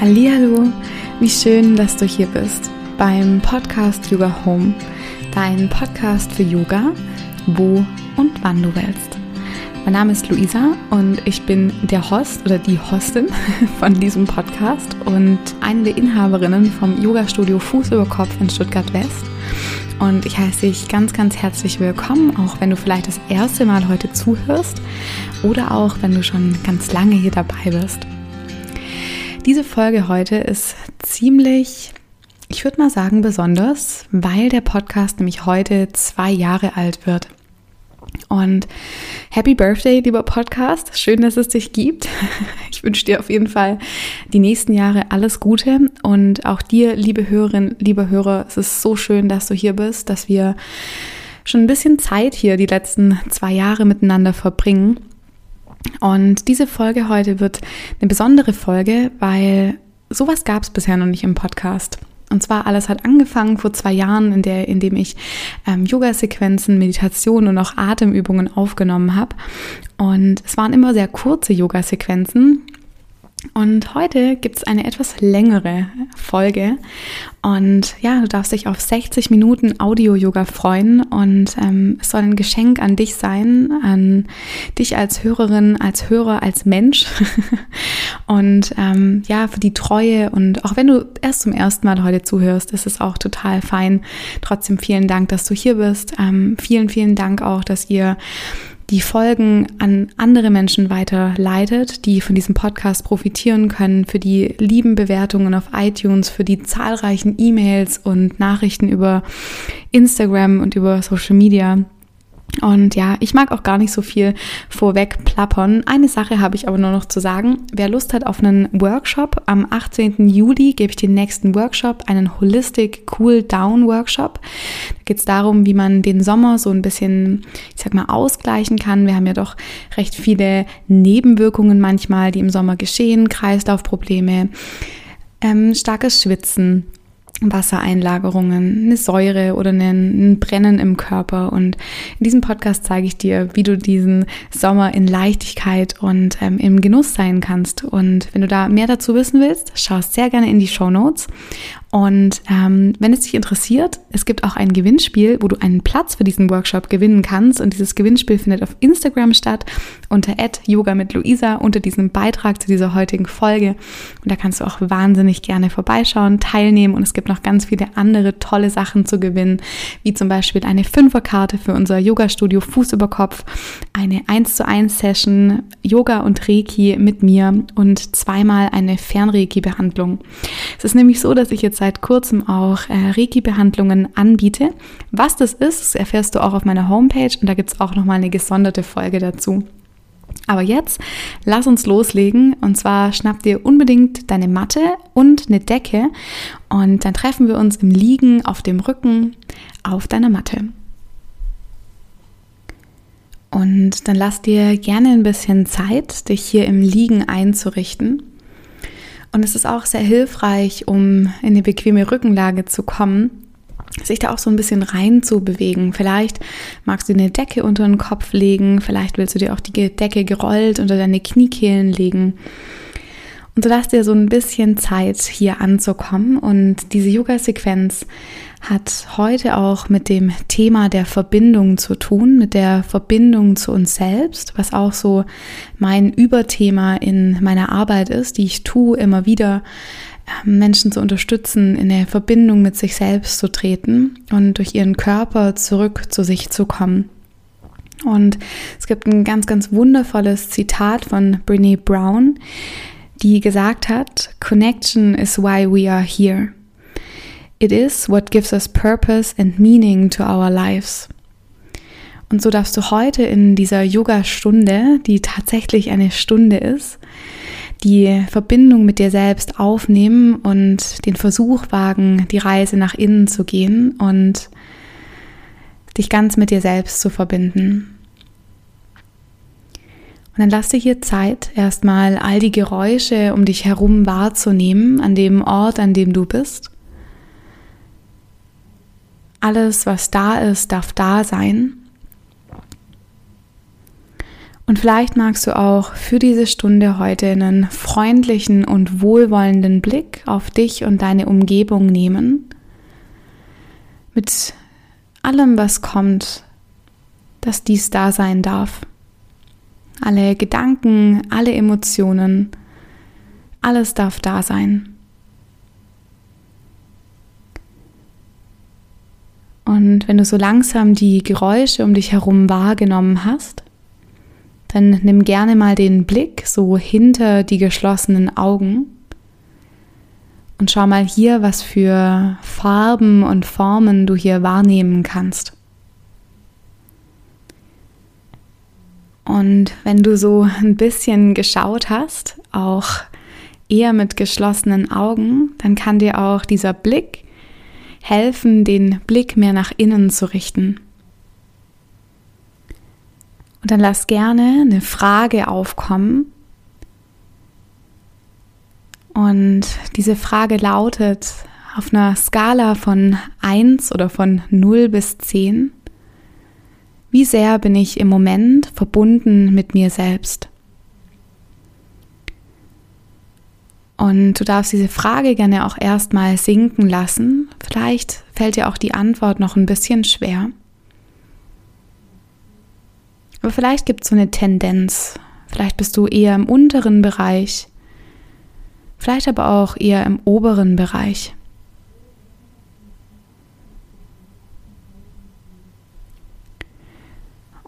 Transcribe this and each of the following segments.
Hallo, wie schön, dass du hier bist beim Podcast Yoga Home, dein Podcast für Yoga, wo und wann du willst. Mein Name ist Luisa und ich bin der Host oder die Hostin von diesem Podcast und eine der Inhaberinnen vom Yoga-Studio Fuß über Kopf in Stuttgart West. Und ich heiße dich ganz, ganz herzlich willkommen, auch wenn du vielleicht das erste Mal heute zuhörst oder auch wenn du schon ganz lange hier dabei bist. Diese Folge heute ist ziemlich, ich würde mal sagen, besonders, weil der Podcast nämlich heute zwei Jahre alt wird. Und Happy Birthday, lieber Podcast. Schön, dass es dich gibt. Ich wünsche dir auf jeden Fall die nächsten Jahre alles Gute. Und auch dir, liebe Hörerin, liebe Hörer, es ist so schön, dass du hier bist, dass wir schon ein bisschen Zeit hier die letzten zwei Jahre miteinander verbringen. Und diese Folge heute wird eine besondere Folge, weil sowas gab es bisher noch nicht im Podcast. Und zwar alles hat angefangen vor zwei Jahren, in, der, in dem ich ähm, Yoga-Sequenzen, Meditation und auch Atemübungen aufgenommen habe. Und es waren immer sehr kurze Yoga-Sequenzen, und heute gibt es eine etwas längere Folge. Und ja, du darfst dich auf 60 Minuten Audio-Yoga freuen. Und ähm, es soll ein Geschenk an dich sein, an dich als Hörerin, als Hörer, als Mensch. und ähm, ja, für die Treue. Und auch wenn du erst zum ersten Mal heute zuhörst, ist es auch total fein. Trotzdem vielen Dank, dass du hier bist. Ähm, vielen, vielen Dank auch, dass ihr die Folgen an andere Menschen weiterleitet, die von diesem Podcast profitieren können, für die lieben Bewertungen auf iTunes, für die zahlreichen E-Mails und Nachrichten über Instagram und über Social Media. Und ja, ich mag auch gar nicht so viel vorweg plappern. Eine Sache habe ich aber nur noch zu sagen. Wer Lust hat auf einen Workshop, am 18. Juli gebe ich den nächsten Workshop, einen Holistic Cool Down Workshop. Da geht es darum, wie man den Sommer so ein bisschen, ich sag mal, ausgleichen kann. Wir haben ja doch recht viele Nebenwirkungen manchmal, die im Sommer geschehen, Kreislaufprobleme, ähm, starkes Schwitzen Wassereinlagerungen, eine Säure oder ein Brennen im Körper. Und in diesem Podcast zeige ich dir, wie du diesen Sommer in Leichtigkeit und ähm, im Genuss sein kannst. Und wenn du da mehr dazu wissen willst, schau sehr gerne in die Show Notes. Und ähm, wenn es dich interessiert, es gibt auch ein Gewinnspiel, wo du einen Platz für diesen Workshop gewinnen kannst. Und dieses Gewinnspiel findet auf Instagram statt unter Yoga mit Luisa unter diesem Beitrag zu dieser heutigen Folge. Und da kannst du auch wahnsinnig gerne vorbeischauen, teilnehmen. Und es gibt noch ganz viele andere tolle Sachen zu gewinnen, wie zum Beispiel eine Fünferkarte für unser Yoga-Studio Fuß über Kopf, eine 1 zu 1 Session Yoga und Reiki mit mir und zweimal eine Fernreiki-Behandlung. Es ist nämlich so, dass ich jetzt seit kurzem auch äh, Reiki-Behandlungen anbiete. Was das ist, erfährst du auch auf meiner Homepage und da gibt es auch nochmal eine gesonderte Folge dazu. Aber jetzt lass uns loslegen und zwar schnapp dir unbedingt deine Matte und eine Decke und dann treffen wir uns im Liegen auf dem Rücken auf deiner Matte. Und dann lass dir gerne ein bisschen Zeit, dich hier im Liegen einzurichten. Und es ist auch sehr hilfreich, um in eine bequeme Rückenlage zu kommen, sich da auch so ein bisschen rein zu bewegen. Vielleicht magst du eine Decke unter den Kopf legen, vielleicht willst du dir auch die Decke gerollt unter deine Kniekehlen legen. Und so lass dir so ein bisschen Zeit hier anzukommen. Und diese Yoga-Sequenz hat heute auch mit dem Thema der Verbindung zu tun, mit der Verbindung zu uns selbst, was auch so mein Überthema in meiner Arbeit ist, die ich tue, immer wieder ähm, Menschen zu unterstützen, in der Verbindung mit sich selbst zu treten und durch ihren Körper zurück zu sich zu kommen. Und es gibt ein ganz, ganz wundervolles Zitat von Brene Brown, die gesagt hat, Connection is why we are here. It is what gives us purpose and meaning to our lives. Und so darfst du heute in dieser Yoga-Stunde, die tatsächlich eine Stunde ist, die Verbindung mit dir selbst aufnehmen und den Versuch wagen, die Reise nach innen zu gehen und dich ganz mit dir selbst zu verbinden. Und dann lass dir hier Zeit, erstmal all die Geräusche um dich herum wahrzunehmen, an dem Ort, an dem du bist. Alles, was da ist, darf da sein. Und vielleicht magst du auch für diese Stunde heute einen freundlichen und wohlwollenden Blick auf dich und deine Umgebung nehmen. Mit allem, was kommt, dass dies da sein darf. Alle Gedanken, alle Emotionen, alles darf da sein. Und wenn du so langsam die Geräusche um dich herum wahrgenommen hast, dann nimm gerne mal den Blick so hinter die geschlossenen Augen und schau mal hier, was für Farben und Formen du hier wahrnehmen kannst. Und wenn du so ein bisschen geschaut hast, auch eher mit geschlossenen Augen, dann kann dir auch dieser Blick helfen, den Blick mehr nach innen zu richten. Und dann lass gerne eine Frage aufkommen. Und diese Frage lautet auf einer Skala von 1 oder von 0 bis 10, wie sehr bin ich im Moment verbunden mit mir selbst? Und du darfst diese Frage gerne auch erstmal sinken lassen. Vielleicht fällt dir auch die Antwort noch ein bisschen schwer. Aber vielleicht gibt es so eine Tendenz. Vielleicht bist du eher im unteren Bereich. Vielleicht aber auch eher im oberen Bereich.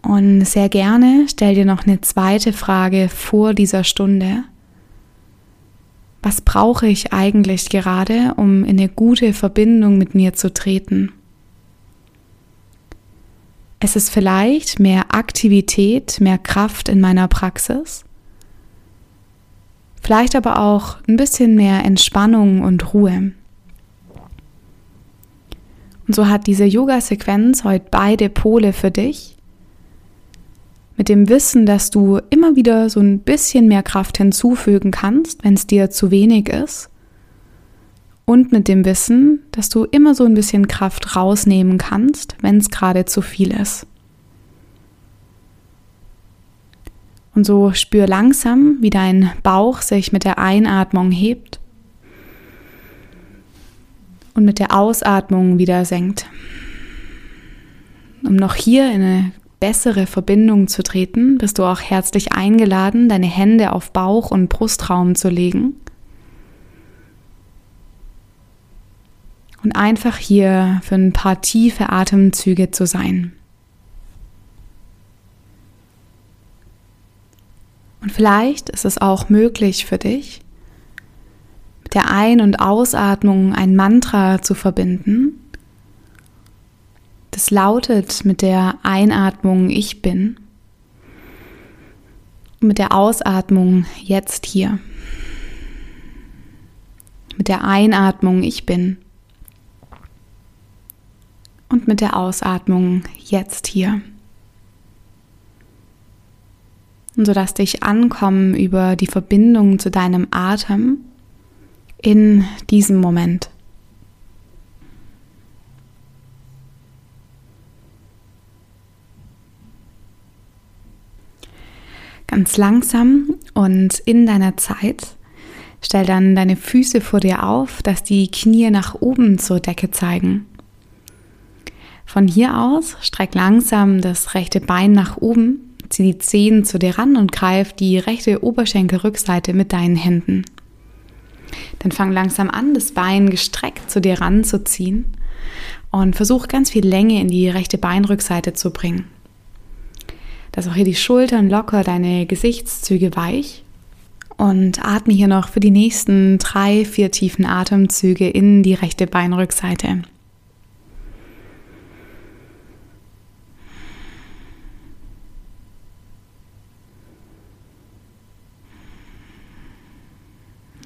Und sehr gerne stell dir noch eine zweite Frage vor dieser Stunde. Was brauche ich eigentlich gerade, um in eine gute Verbindung mit mir zu treten? Es ist vielleicht mehr Aktivität, mehr Kraft in meiner Praxis. Vielleicht aber auch ein bisschen mehr Entspannung und Ruhe. Und so hat diese Yoga-Sequenz heute beide Pole für dich. Mit dem Wissen, dass du immer wieder so ein bisschen mehr Kraft hinzufügen kannst, wenn es dir zu wenig ist und mit dem Wissen, dass du immer so ein bisschen Kraft rausnehmen kannst, wenn es gerade zu viel ist. Und so spür langsam, wie dein Bauch sich mit der Einatmung hebt und mit der Ausatmung wieder senkt. Um noch hier in eine bessere Verbindung zu treten, bist du auch herzlich eingeladen, deine Hände auf Bauch und Brustraum zu legen und einfach hier für ein paar tiefe Atemzüge zu sein. Und vielleicht ist es auch möglich für dich, mit der Ein- und Ausatmung ein Mantra zu verbinden. Das lautet mit der Einatmung Ich bin, mit der Ausatmung jetzt hier. Mit der Einatmung Ich bin und mit der Ausatmung jetzt hier. Und so dass dich ankommen über die Verbindung zu deinem Atem in diesem Moment. Ganz langsam und in deiner Zeit stell dann deine Füße vor dir auf, dass die Knie nach oben zur Decke zeigen. Von hier aus streck langsam das rechte Bein nach oben, zieh die Zehen zu dir ran und greif die rechte Oberschenkelrückseite mit deinen Händen. Dann fang langsam an, das Bein gestreckt zu dir ranzuziehen und versuch ganz viel Länge in die rechte Beinrückseite zu bringen. Dass auch hier die Schultern locker, deine Gesichtszüge weich und atme hier noch für die nächsten drei, vier tiefen Atemzüge in die rechte Beinrückseite.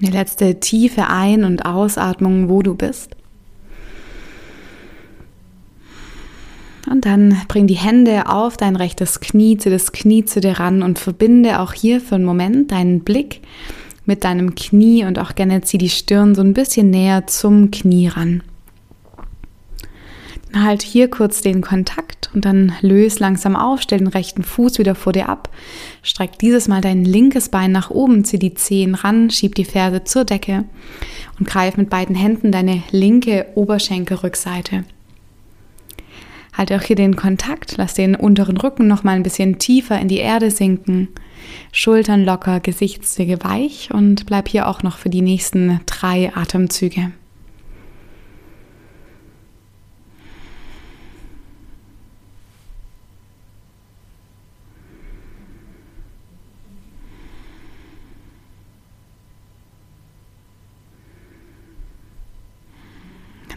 Die letzte tiefe Ein- und Ausatmung, wo du bist. Und dann bring die Hände auf dein rechtes Knie, zu das Knie zu dir ran und verbinde auch hier für einen Moment deinen Blick mit deinem Knie und auch gerne zieh die Stirn so ein bisschen näher zum Knie ran. Halt hier kurz den Kontakt und dann löse langsam auf, stell den rechten Fuß wieder vor dir ab. Streck dieses Mal dein linkes Bein nach oben, zieh die Zehen ran, schieb die Ferse zur Decke und greif mit beiden Händen deine linke Oberschenkelrückseite. Halte auch hier den Kontakt, lass den unteren Rücken noch mal ein bisschen tiefer in die Erde sinken. Schultern locker, Gesichtszüge weich und bleib hier auch noch für die nächsten drei Atemzüge.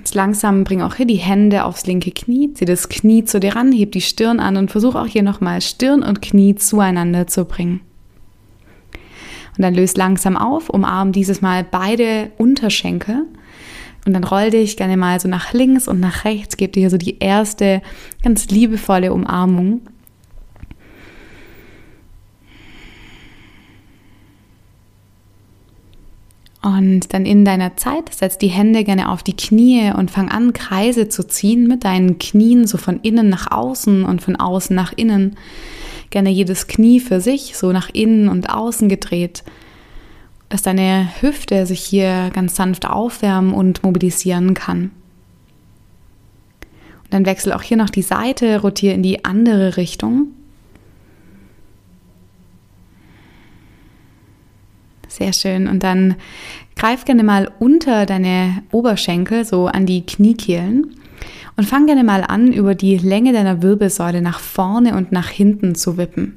Ganz langsam bring auch hier die Hände aufs linke Knie, zieh das Knie zu dir ran, heb die Stirn an und versuch auch hier nochmal Stirn und Knie zueinander zu bringen. Und dann löst langsam auf, umarm dieses Mal beide Unterschenkel und dann roll dich gerne mal so nach links und nach rechts, gib dir hier so die erste ganz liebevolle Umarmung. Und dann in deiner Zeit setz die Hände gerne auf die Knie und fang an, Kreise zu ziehen mit deinen Knien so von innen nach außen und von außen nach innen. Gerne jedes Knie für sich, so nach innen und außen gedreht, dass deine Hüfte sich hier ganz sanft aufwärmen und mobilisieren kann. Und dann wechsel auch hier noch die Seite, rotiere in die andere Richtung. Sehr schön. Und dann greif gerne mal unter deine Oberschenkel, so an die Kniekehlen. Und fang gerne mal an, über die Länge deiner Wirbelsäule nach vorne und nach hinten zu wippen.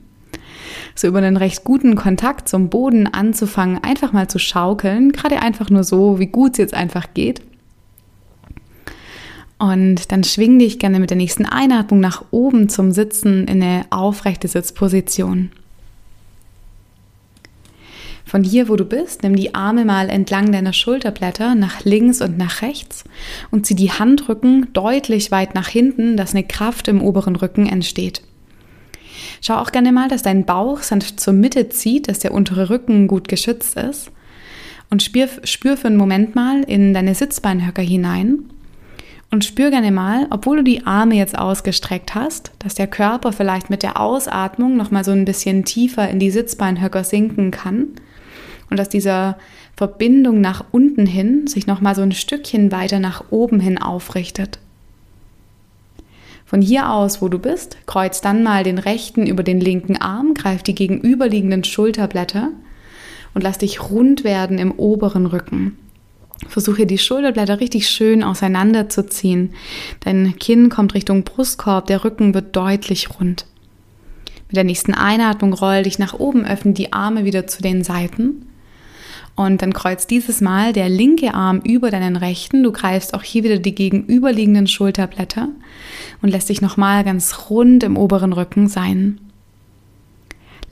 So über einen recht guten Kontakt zum Boden anzufangen, einfach mal zu schaukeln, gerade einfach nur so, wie gut es jetzt einfach geht. Und dann schwing dich gerne mit der nächsten Einatmung nach oben zum Sitzen in eine aufrechte Sitzposition. Von hier, wo du bist, nimm die Arme mal entlang deiner Schulterblätter nach links und nach rechts und zieh die Handrücken deutlich weit nach hinten, dass eine Kraft im oberen Rücken entsteht. Schau auch gerne mal, dass dein Bauch sanft zur Mitte zieht, dass der untere Rücken gut geschützt ist. Und spür, spür für einen Moment mal in deine Sitzbeinhöcker hinein. Und spür gerne mal, obwohl du die Arme jetzt ausgestreckt hast, dass der Körper vielleicht mit der Ausatmung nochmal so ein bisschen tiefer in die Sitzbeinhöcker sinken kann und aus dieser Verbindung nach unten hin sich nochmal so ein Stückchen weiter nach oben hin aufrichtet. Von hier aus, wo du bist, kreuz dann mal den rechten über den linken Arm, greif die gegenüberliegenden Schulterblätter und lass dich rund werden im oberen Rücken. Versuche die Schulterblätter richtig schön auseinanderzuziehen. Dein Kinn kommt Richtung Brustkorb, der Rücken wird deutlich rund. Mit der nächsten Einatmung roll dich nach oben, öffne die Arme wieder zu den Seiten und dann kreuzt dieses Mal der linke Arm über deinen rechten. Du greifst auch hier wieder die gegenüberliegenden Schulterblätter und lässt dich nochmal ganz rund im oberen Rücken sein.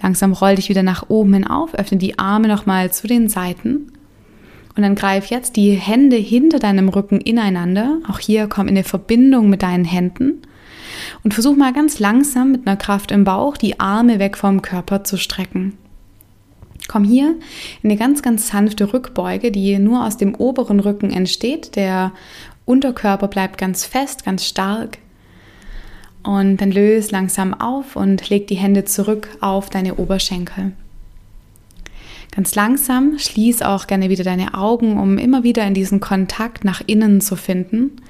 Langsam roll dich wieder nach oben hin auf, öffne die Arme nochmal zu den Seiten. Und dann greif jetzt die Hände hinter deinem Rücken ineinander. Auch hier komm in eine Verbindung mit deinen Händen. Und versuch mal ganz langsam mit einer Kraft im Bauch die Arme weg vom Körper zu strecken. Komm hier in eine ganz, ganz sanfte Rückbeuge, die nur aus dem oberen Rücken entsteht. Der Unterkörper bleibt ganz fest, ganz stark. Und dann löse langsam auf und leg die Hände zurück auf deine Oberschenkel. Ganz langsam schließ auch gerne wieder deine Augen, um immer wieder in diesen Kontakt nach innen zu finden.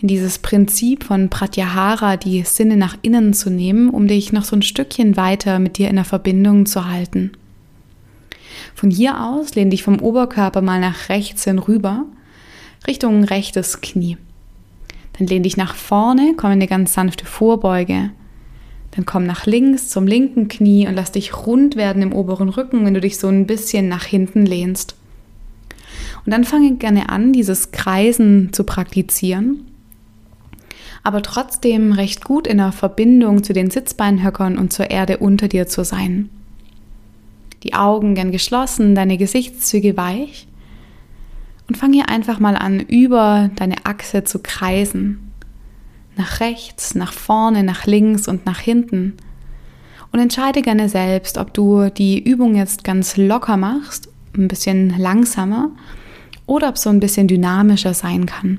In dieses Prinzip von Pratyahara, die Sinne nach innen zu nehmen, um dich noch so ein Stückchen weiter mit dir in der Verbindung zu halten. Von hier aus lehn dich vom Oberkörper mal nach rechts hin rüber, Richtung rechtes Knie. Dann lehn dich nach vorne, komm in eine ganz sanfte Vorbeuge. Dann komm nach links zum linken Knie und lass dich rund werden im oberen Rücken, wenn du dich so ein bisschen nach hinten lehnst. Und dann fange gerne an, dieses Kreisen zu praktizieren, aber trotzdem recht gut in der Verbindung zu den Sitzbeinhöckern und zur Erde unter dir zu sein die Augen gern geschlossen, deine Gesichtszüge weich. Und fang hier einfach mal an, über deine Achse zu kreisen. Nach rechts, nach vorne, nach links und nach hinten. Und entscheide gerne selbst, ob du die Übung jetzt ganz locker machst, ein bisschen langsamer, oder ob so ein bisschen dynamischer sein kann.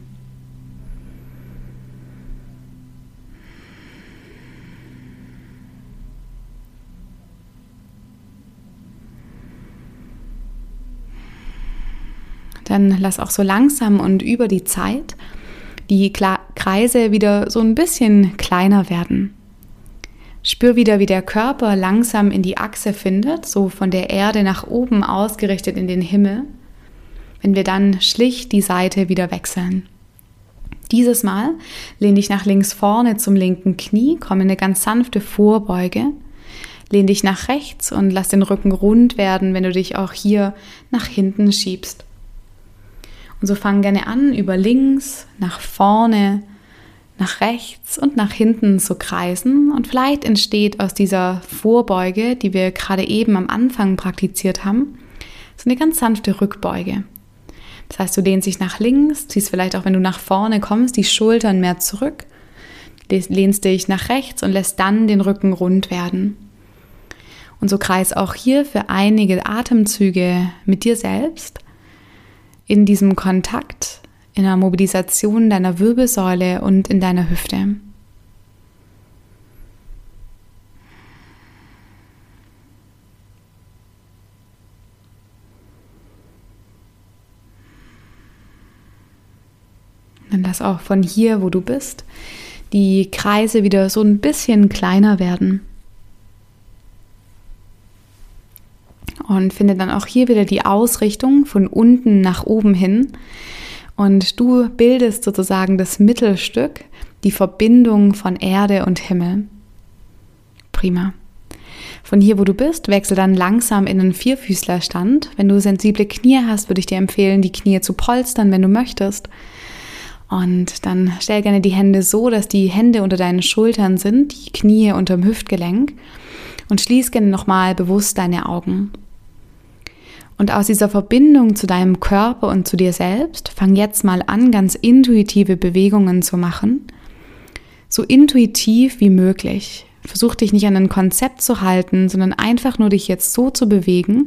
Dann lass auch so langsam und über die Zeit die Kreise wieder so ein bisschen kleiner werden. Spür wieder, wie der Körper langsam in die Achse findet, so von der Erde nach oben ausgerichtet in den Himmel, wenn wir dann schlicht die Seite wieder wechseln. Dieses Mal lehn dich nach links vorne zum linken Knie, komm in eine ganz sanfte Vorbeuge, lehn dich nach rechts und lass den Rücken rund werden, wenn du dich auch hier nach hinten schiebst. Und so fang gerne an, über links, nach vorne, nach rechts und nach hinten zu kreisen. Und vielleicht entsteht aus dieser Vorbeuge, die wir gerade eben am Anfang praktiziert haben, so eine ganz sanfte Rückbeuge. Das heißt, du dehnst dich nach links, ziehst vielleicht auch, wenn du nach vorne kommst, die Schultern mehr zurück, lehnst dich nach rechts und lässt dann den Rücken rund werden. Und so kreis auch hier für einige Atemzüge mit dir selbst in diesem Kontakt, in der Mobilisation deiner Wirbelsäule und in deiner Hüfte. Dann lass auch von hier, wo du bist, die Kreise wieder so ein bisschen kleiner werden. Und finde dann auch hier wieder die Ausrichtung von unten nach oben hin. Und du bildest sozusagen das Mittelstück, die Verbindung von Erde und Himmel. Prima. Von hier, wo du bist, wechsel dann langsam in einen Vierfüßlerstand. Wenn du sensible Knie hast, würde ich dir empfehlen, die Knie zu polstern, wenn du möchtest. Und dann stell gerne die Hände so, dass die Hände unter deinen Schultern sind, die Knie unterm Hüftgelenk. Und schließ gerne nochmal bewusst deine Augen. Und aus dieser Verbindung zu deinem Körper und zu dir selbst, fang jetzt mal an, ganz intuitive Bewegungen zu machen. So intuitiv wie möglich. Versuch dich nicht an ein Konzept zu halten, sondern einfach nur dich jetzt so zu bewegen,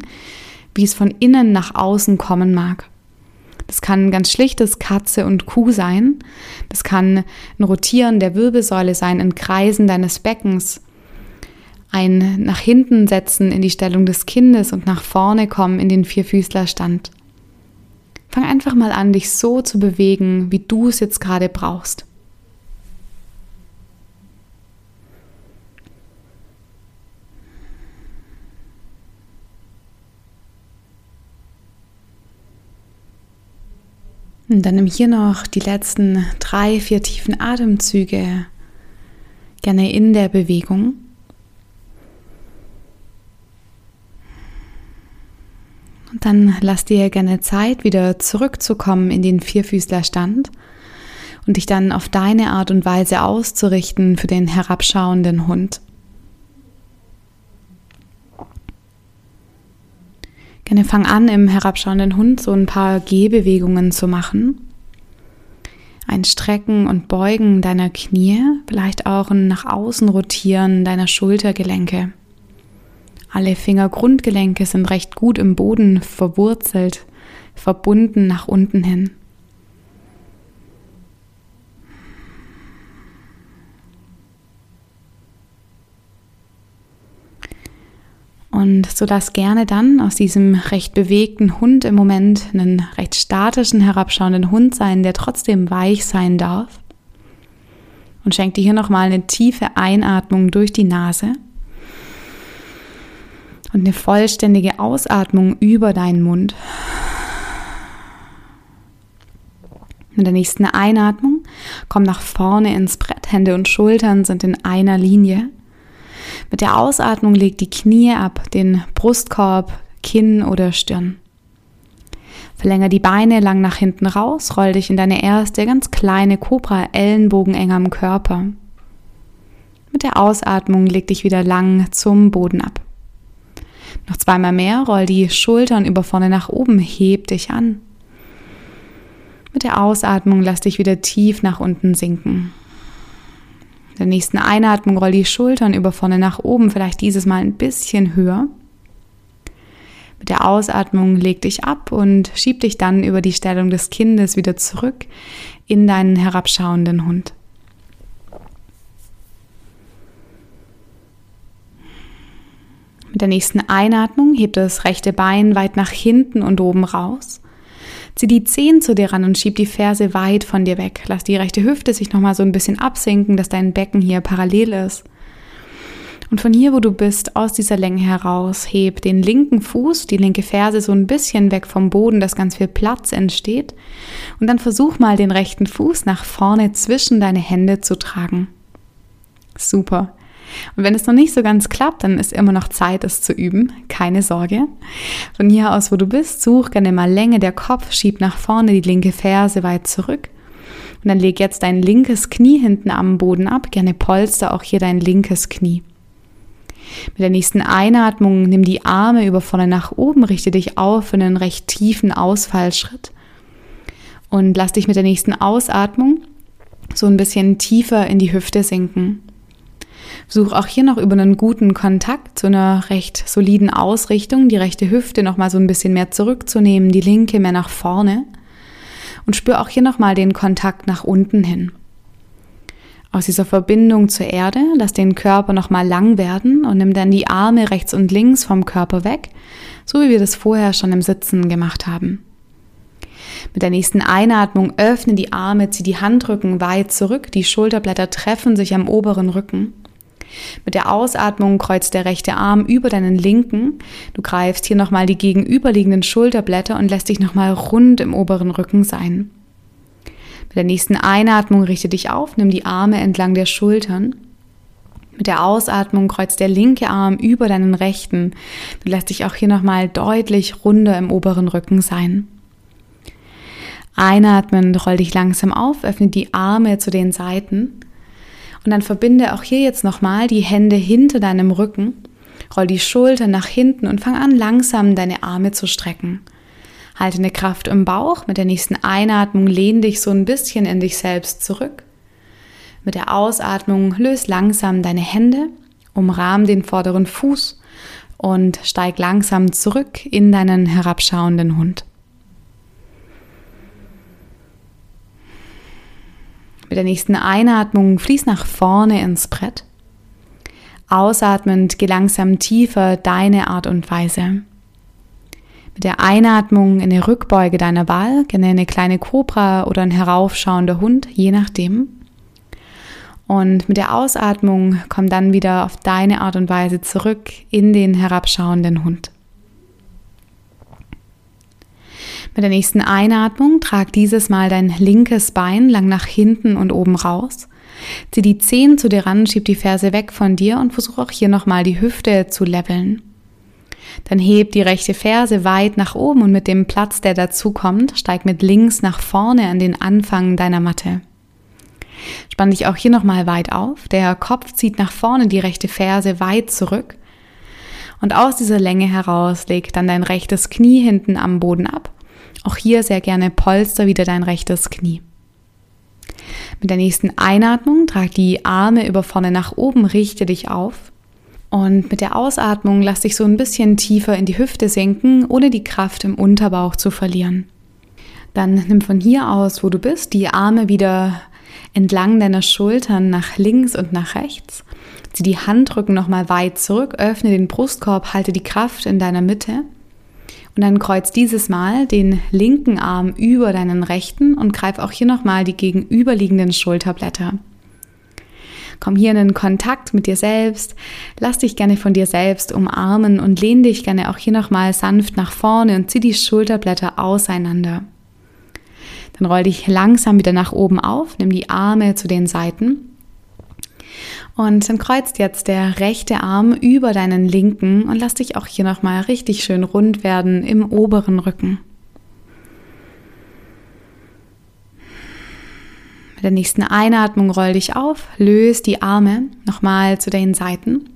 wie es von innen nach außen kommen mag. Das kann ein ganz schlichtes Katze und Kuh sein. Das kann ein Rotieren der Wirbelsäule sein, ein Kreisen deines Beckens ein nach hinten setzen in die Stellung des Kindes und nach vorne kommen in den Vierfüßlerstand. Fang einfach mal an, dich so zu bewegen, wie du es jetzt gerade brauchst. Und dann nimm hier noch die letzten drei, vier tiefen Atemzüge gerne in der Bewegung. Dann lass dir gerne Zeit, wieder zurückzukommen in den Vierfüßlerstand und dich dann auf deine Art und Weise auszurichten für den herabschauenden Hund. Gerne fang an, im herabschauenden Hund so ein paar Gehbewegungen zu machen. Ein Strecken und Beugen deiner Knie, vielleicht auch ein nach außen rotieren deiner Schultergelenke. Alle Fingergrundgelenke sind recht gut im Boden verwurzelt, verbunden nach unten hin. Und so lass gerne dann aus diesem recht bewegten Hund im Moment einen recht statischen, herabschauenden Hund sein, der trotzdem weich sein darf. Und schenk dir hier nochmal eine tiefe Einatmung durch die Nase und eine vollständige Ausatmung über deinen Mund. Mit der nächsten Einatmung komm nach vorne ins Brett, Hände und Schultern sind in einer Linie. Mit der Ausatmung leg die Knie ab, den Brustkorb, Kinn oder Stirn. Verlänger die Beine lang nach hinten raus, roll dich in deine erste ganz kleine Cobra Ellenbogen eng am Körper. Mit der Ausatmung leg dich wieder lang zum Boden ab. Noch zweimal mehr, roll die Schultern über vorne nach oben, heb dich an. Mit der Ausatmung lass dich wieder tief nach unten sinken. In der nächsten Einatmung roll die Schultern über vorne nach oben, vielleicht dieses Mal ein bisschen höher. Mit der Ausatmung leg dich ab und schieb dich dann über die Stellung des Kindes wieder zurück in deinen herabschauenden Hund. Mit der nächsten Einatmung hebt das rechte Bein weit nach hinten und oben raus. Zieh die Zehen zu dir ran und schieb die Ferse weit von dir weg. Lass die rechte Hüfte sich nochmal so ein bisschen absinken, dass dein Becken hier parallel ist. Und von hier, wo du bist, aus dieser Länge heraus, heb den linken Fuß, die linke Ferse so ein bisschen weg vom Boden, dass ganz viel Platz entsteht. Und dann versuch mal den rechten Fuß nach vorne zwischen deine Hände zu tragen. Super. Und wenn es noch nicht so ganz klappt, dann ist immer noch Zeit, es zu üben. Keine Sorge. Von hier aus, wo du bist, such gerne mal Länge der Kopf, schieb nach vorne die linke Ferse weit zurück. Und dann leg jetzt dein linkes Knie hinten am Boden ab. Gerne polster auch hier dein linkes Knie. Mit der nächsten Einatmung nimm die Arme über vorne nach oben, richte dich auf in einen recht tiefen Ausfallschritt und lass dich mit der nächsten Ausatmung so ein bisschen tiefer in die Hüfte sinken. Such auch hier noch über einen guten Kontakt zu einer recht soliden Ausrichtung, die rechte Hüfte noch mal so ein bisschen mehr zurückzunehmen, die linke mehr nach vorne und spür auch hier noch mal den Kontakt nach unten hin. Aus dieser Verbindung zur Erde lass den Körper noch mal lang werden und nimm dann die Arme rechts und links vom Körper weg, so wie wir das vorher schon im Sitzen gemacht haben. Mit der nächsten Einatmung öffne die Arme, zieh die Handrücken weit zurück, die Schulterblätter treffen sich am oberen Rücken. Mit der Ausatmung kreuzt der rechte Arm über deinen linken. Du greifst hier nochmal die gegenüberliegenden Schulterblätter und lässt dich nochmal rund im oberen Rücken sein. Mit der nächsten Einatmung richte dich auf, nimm die Arme entlang der Schultern. Mit der Ausatmung kreuzt der linke Arm über deinen rechten. Du lässt dich auch hier nochmal deutlich runder im oberen Rücken sein. Einatmen, roll dich langsam auf, öffne die Arme zu den Seiten. Und dann verbinde auch hier jetzt nochmal die Hände hinter deinem Rücken. Roll die Schultern nach hinten und fang an, langsam deine Arme zu strecken. Halte eine Kraft im Bauch. Mit der nächsten Einatmung lehn dich so ein bisschen in dich selbst zurück. Mit der Ausatmung löse langsam deine Hände, umrahm den vorderen Fuß und steig langsam zurück in deinen herabschauenden Hund. Mit der nächsten Einatmung fließ nach vorne ins Brett. Ausatmend geh langsam tiefer deine Art und Weise. Mit der Einatmung in der Rückbeuge deiner Wahl, gerne eine kleine Kobra oder ein heraufschauender Hund, je nachdem. Und mit der Ausatmung komm dann wieder auf deine Art und Weise zurück in den herabschauenden Hund. Mit der nächsten Einatmung trag dieses Mal dein linkes Bein lang nach hinten und oben raus. Zieh die Zehen zu dir ran, schieb die Ferse weg von dir und versuch auch hier nochmal die Hüfte zu leveln. Dann heb die rechte Ferse weit nach oben und mit dem Platz, der dazu kommt, steig mit links nach vorne an den Anfang deiner Matte. Spann dich auch hier nochmal weit auf. Der Kopf zieht nach vorne die rechte Ferse weit zurück. Und aus dieser Länge heraus leg dann dein rechtes Knie hinten am Boden ab auch hier sehr gerne polster wieder dein rechtes Knie. Mit der nächsten Einatmung trag die Arme über vorne nach oben, richte dich auf. Und mit der Ausatmung lass dich so ein bisschen tiefer in die Hüfte sinken, ohne die Kraft im Unterbauch zu verlieren. Dann nimm von hier aus, wo du bist, die Arme wieder entlang deiner Schultern nach links und nach rechts. Zieh die Handrücken nochmal weit zurück, öffne den Brustkorb, halte die Kraft in deiner Mitte und dann kreuz dieses Mal den linken Arm über deinen rechten und greif auch hier nochmal die gegenüberliegenden Schulterblätter. Komm hier in den Kontakt mit dir selbst, lass dich gerne von dir selbst umarmen und lehn dich gerne auch hier nochmal sanft nach vorne und zieh die Schulterblätter auseinander. Dann roll dich langsam wieder nach oben auf, nimm die Arme zu den Seiten und dann kreuzt jetzt der rechte Arm über deinen linken und lass dich auch hier nochmal richtig schön rund werden im oberen Rücken. Mit der nächsten Einatmung roll dich auf, löst die Arme nochmal zu den Seiten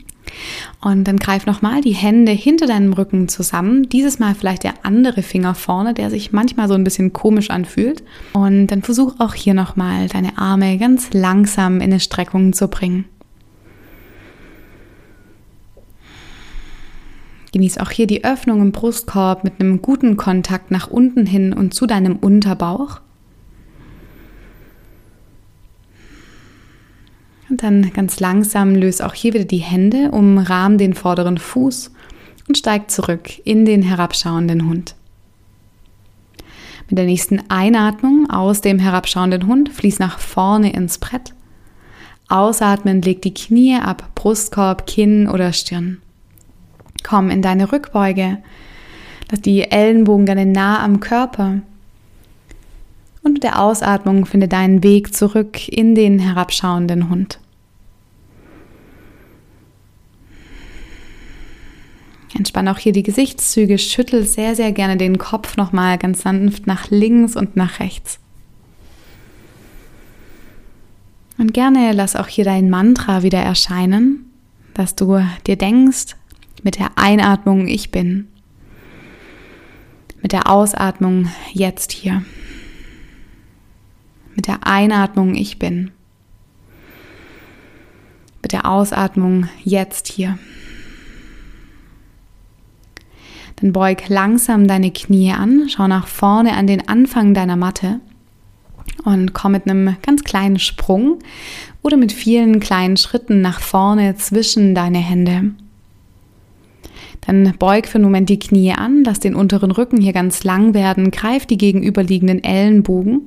und dann greif nochmal die Hände hinter deinem Rücken zusammen. Dieses Mal vielleicht der andere Finger vorne, der sich manchmal so ein bisschen komisch anfühlt. Und dann versuch auch hier nochmal deine Arme ganz langsam in eine Streckung zu bringen. Genieß auch hier die Öffnung im Brustkorb mit einem guten Kontakt nach unten hin und zu deinem Unterbauch. Und dann ganz langsam löse auch hier wieder die Hände, umrahm den vorderen Fuß und steig zurück in den herabschauenden Hund. Mit der nächsten Einatmung aus dem herabschauenden Hund fließ nach vorne ins Brett. Ausatmen, leg die Knie ab, Brustkorb, Kinn oder Stirn. Komm in deine Rückbeuge. Lass die Ellenbogen gerne nah am Körper. Und mit der Ausatmung finde deinen Weg zurück in den herabschauenden Hund. Entspann auch hier die Gesichtszüge, schüttel sehr, sehr gerne den Kopf nochmal ganz sanft nach links und nach rechts. Und gerne lass auch hier dein Mantra wieder erscheinen, dass du dir denkst, mit der Einatmung ich bin, mit der Ausatmung jetzt hier, mit der Einatmung ich bin, mit der Ausatmung jetzt hier. Dann beug langsam deine Knie an, schau nach vorne an den Anfang deiner Matte und komm mit einem ganz kleinen Sprung oder mit vielen kleinen Schritten nach vorne zwischen deine Hände. Dann beug für einen Moment die Knie an, lass den unteren Rücken hier ganz lang werden, greif die gegenüberliegenden Ellenbogen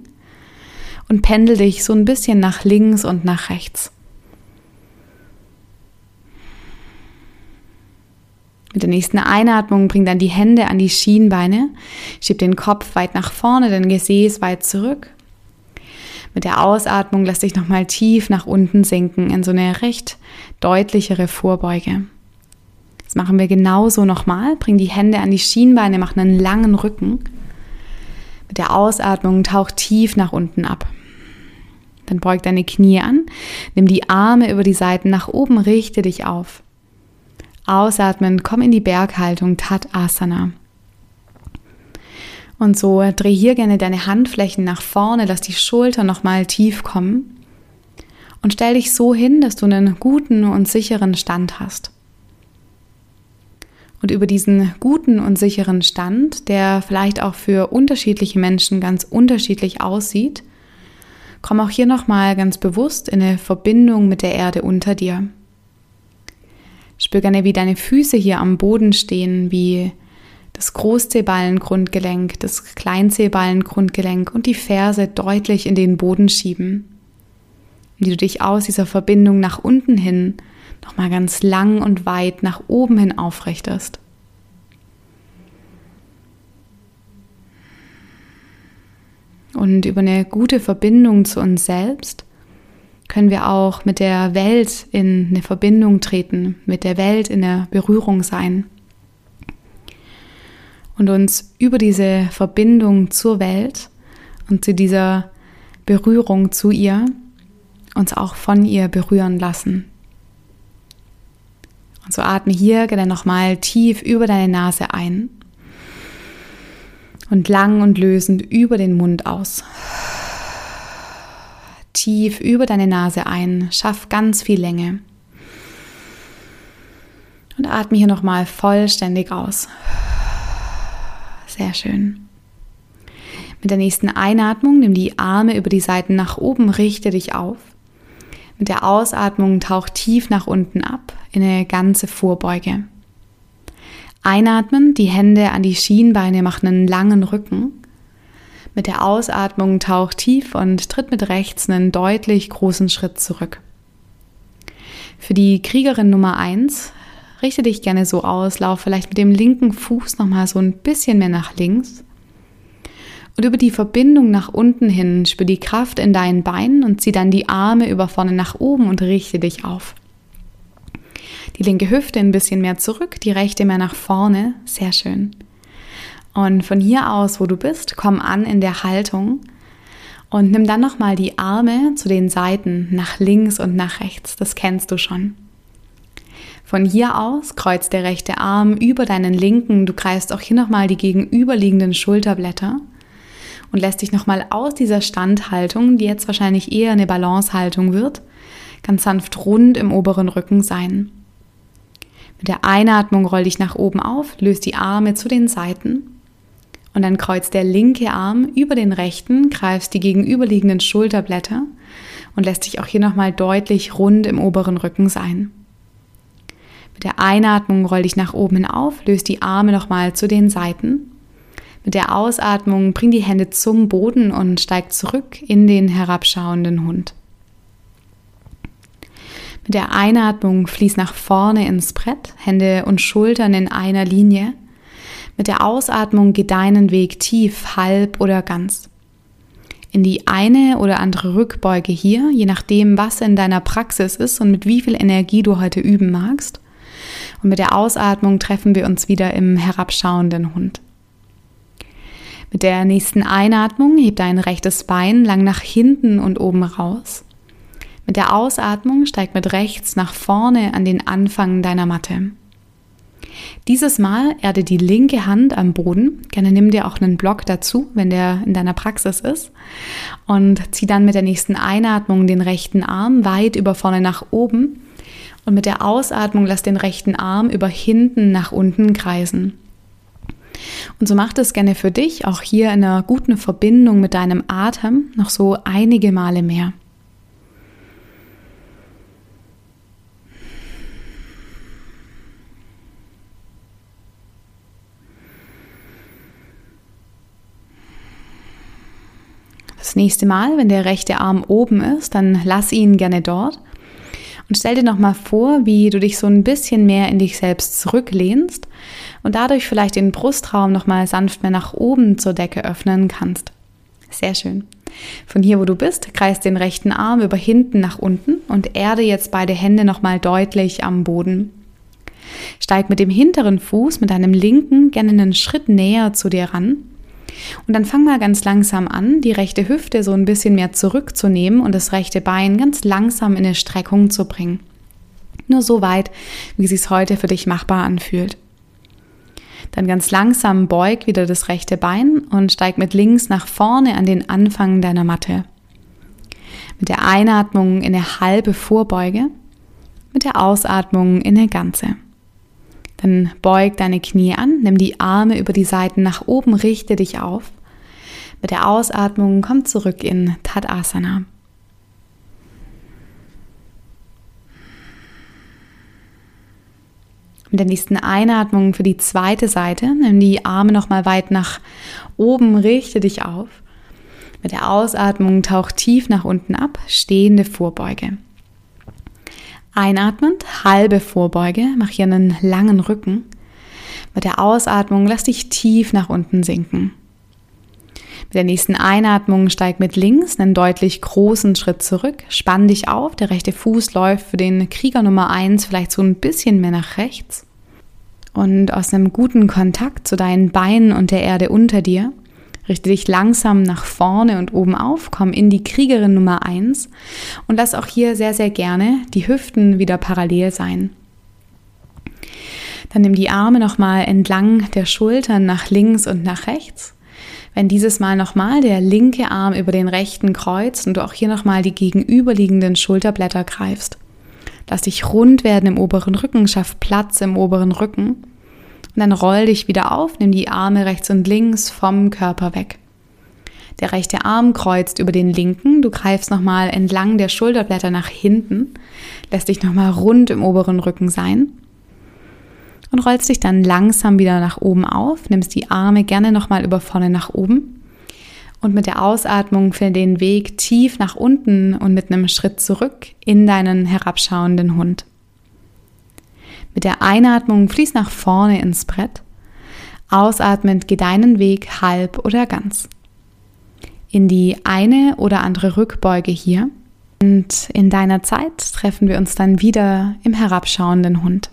und pendel dich so ein bisschen nach links und nach rechts. Mit der nächsten Einatmung bring dann die Hände an die Schienbeine, schieb den Kopf weit nach vorne, den Gesäß weit zurück. Mit der Ausatmung lass dich nochmal tief nach unten sinken in so eine recht deutlichere Vorbeuge. Das machen wir genauso nochmal. Bring die Hände an die Schienbeine, mach einen langen Rücken. Mit der Ausatmung tauch tief nach unten ab. Dann beug deine Knie an, nimm die Arme über die Seiten nach oben, richte dich auf. Ausatmen, komm in die Berghaltung Tatasana. Und so dreh hier gerne deine Handflächen nach vorne, lass die Schultern nochmal tief kommen. Und stell dich so hin, dass du einen guten und sicheren Stand hast. Und über diesen guten und sicheren Stand, der vielleicht auch für unterschiedliche Menschen ganz unterschiedlich aussieht, komm auch hier nochmal ganz bewusst in eine Verbindung mit der Erde unter dir. Spür gerne, wie deine Füße hier am Boden stehen, wie das Großzehballengrundgelenk, das Kleinzehballengrundgelenk und die Ferse deutlich in den Boden schieben. Wie du dich aus dieser Verbindung nach unten hin nochmal ganz lang und weit nach oben hin aufrichtest. Und über eine gute Verbindung zu uns selbst können wir auch mit der Welt in eine Verbindung treten, mit der Welt in der Berührung sein und uns über diese Verbindung zur Welt und zu dieser Berührung zu ihr uns auch von ihr berühren lassen. Und so atme hier gerne nochmal tief über deine Nase ein und lang und lösend über den Mund aus tief über deine Nase ein. Schaff ganz viel Länge. Und atme hier nochmal vollständig aus. Sehr schön. Mit der nächsten Einatmung nimm die Arme über die Seiten nach oben, richte dich auf. Mit der Ausatmung tauch tief nach unten ab in eine ganze Vorbeuge. Einatmen, die Hände an die Schienbeine machen einen langen Rücken. Mit der Ausatmung tauch tief und tritt mit rechts einen deutlich großen Schritt zurück. Für die Kriegerin Nummer 1 richte dich gerne so aus, lauf vielleicht mit dem linken Fuß nochmal so ein bisschen mehr nach links. Und über die Verbindung nach unten hin spür die Kraft in deinen Beinen und zieh dann die Arme über vorne nach oben und richte dich auf. Die linke Hüfte ein bisschen mehr zurück, die rechte mehr nach vorne. Sehr schön. Und von hier aus, wo du bist, komm an in der Haltung und nimm dann nochmal die Arme zu den Seiten, nach links und nach rechts. Das kennst du schon. Von hier aus kreuzt der rechte Arm über deinen linken. Du greifst auch hier nochmal die gegenüberliegenden Schulterblätter und lässt dich nochmal aus dieser Standhaltung, die jetzt wahrscheinlich eher eine Balancehaltung wird, ganz sanft rund im oberen Rücken sein. Mit der Einatmung roll dich nach oben auf, löst die Arme zu den Seiten und dann kreuzt der linke Arm über den rechten, greifst die gegenüberliegenden Schulterblätter und lässt sich auch hier nochmal deutlich rund im oberen Rücken sein. Mit der Einatmung roll dich nach oben hin auf, löst die Arme nochmal zu den Seiten. Mit der Ausatmung bring die Hände zum Boden und steig zurück in den herabschauenden Hund. Mit der Einatmung fließ nach vorne ins Brett, Hände und Schultern in einer Linie. Mit der Ausatmung geh deinen Weg tief, halb oder ganz. In die eine oder andere Rückbeuge hier, je nachdem, was in deiner Praxis ist und mit wie viel Energie du heute üben magst. Und mit der Ausatmung treffen wir uns wieder im herabschauenden Hund. Mit der nächsten Einatmung heb dein rechtes Bein lang nach hinten und oben raus. Mit der Ausatmung steig mit rechts nach vorne an den Anfang deiner Matte. Dieses Mal erde die linke Hand am Boden. Gerne nimm dir auch einen Block dazu, wenn der in deiner Praxis ist. Und zieh dann mit der nächsten Einatmung den rechten Arm weit über vorne nach oben. Und mit der Ausatmung lass den rechten Arm über hinten nach unten kreisen. Und so mach das gerne für dich, auch hier in einer guten Verbindung mit deinem Atem, noch so einige Male mehr. Das nächste Mal, wenn der rechte Arm oben ist, dann lass ihn gerne dort. Und stell dir nochmal vor, wie du dich so ein bisschen mehr in dich selbst zurücklehnst und dadurch vielleicht den Brustraum nochmal sanft mehr nach oben zur Decke öffnen kannst. Sehr schön. Von hier, wo du bist, kreis den rechten Arm über hinten nach unten und erde jetzt beide Hände nochmal deutlich am Boden. Steig mit dem hinteren Fuß, mit deinem linken, gerne einen Schritt näher zu dir ran und dann fang mal ganz langsam an, die rechte Hüfte so ein bisschen mehr zurückzunehmen und das rechte Bein ganz langsam in eine Streckung zu bringen. Nur so weit, wie es sich heute für dich machbar anfühlt. Dann ganz langsam beug wieder das rechte Bein und steig mit links nach vorne an den Anfang deiner Matte. Mit der Einatmung in eine halbe Vorbeuge, mit der Ausatmung in eine ganze. Dann beug deine Knie an, nimm die Arme über die Seiten nach oben, richte dich auf. Mit der Ausatmung komm zurück in Tadasana. Mit der nächsten Einatmung für die zweite Seite nimm die Arme nochmal weit nach oben, richte dich auf. Mit der Ausatmung tauch tief nach unten ab, stehende Vorbeuge. Einatmend, halbe Vorbeuge, mach hier einen langen Rücken. Mit der Ausatmung lass dich tief nach unten sinken. Mit der nächsten Einatmung steig mit links einen deutlich großen Schritt zurück, spann dich auf, der rechte Fuß läuft für den Krieger Nummer eins vielleicht so ein bisschen mehr nach rechts. Und aus einem guten Kontakt zu deinen Beinen und der Erde unter dir Richte dich langsam nach vorne und oben auf, komm in die Kriegerin Nummer 1 und lass auch hier sehr, sehr gerne die Hüften wieder parallel sein. Dann nimm die Arme nochmal entlang der Schultern nach links und nach rechts. Wenn dieses Mal nochmal der linke Arm über den rechten kreuzt und du auch hier nochmal die gegenüberliegenden Schulterblätter greifst. Lass dich rund werden im oberen Rücken, schaff Platz im oberen Rücken. Und dann roll dich wieder auf, nimm die Arme rechts und links vom Körper weg. Der rechte Arm kreuzt über den linken, du greifst nochmal entlang der Schulterblätter nach hinten, lässt dich nochmal rund im oberen Rücken sein und rollst dich dann langsam wieder nach oben auf, nimmst die Arme gerne nochmal über vorne nach oben und mit der Ausatmung find den Weg tief nach unten und mit einem Schritt zurück in deinen herabschauenden Hund. Mit der Einatmung fließ nach vorne ins Brett. Ausatmend geh deinen Weg halb oder ganz. In die eine oder andere Rückbeuge hier. Und in deiner Zeit treffen wir uns dann wieder im herabschauenden Hund.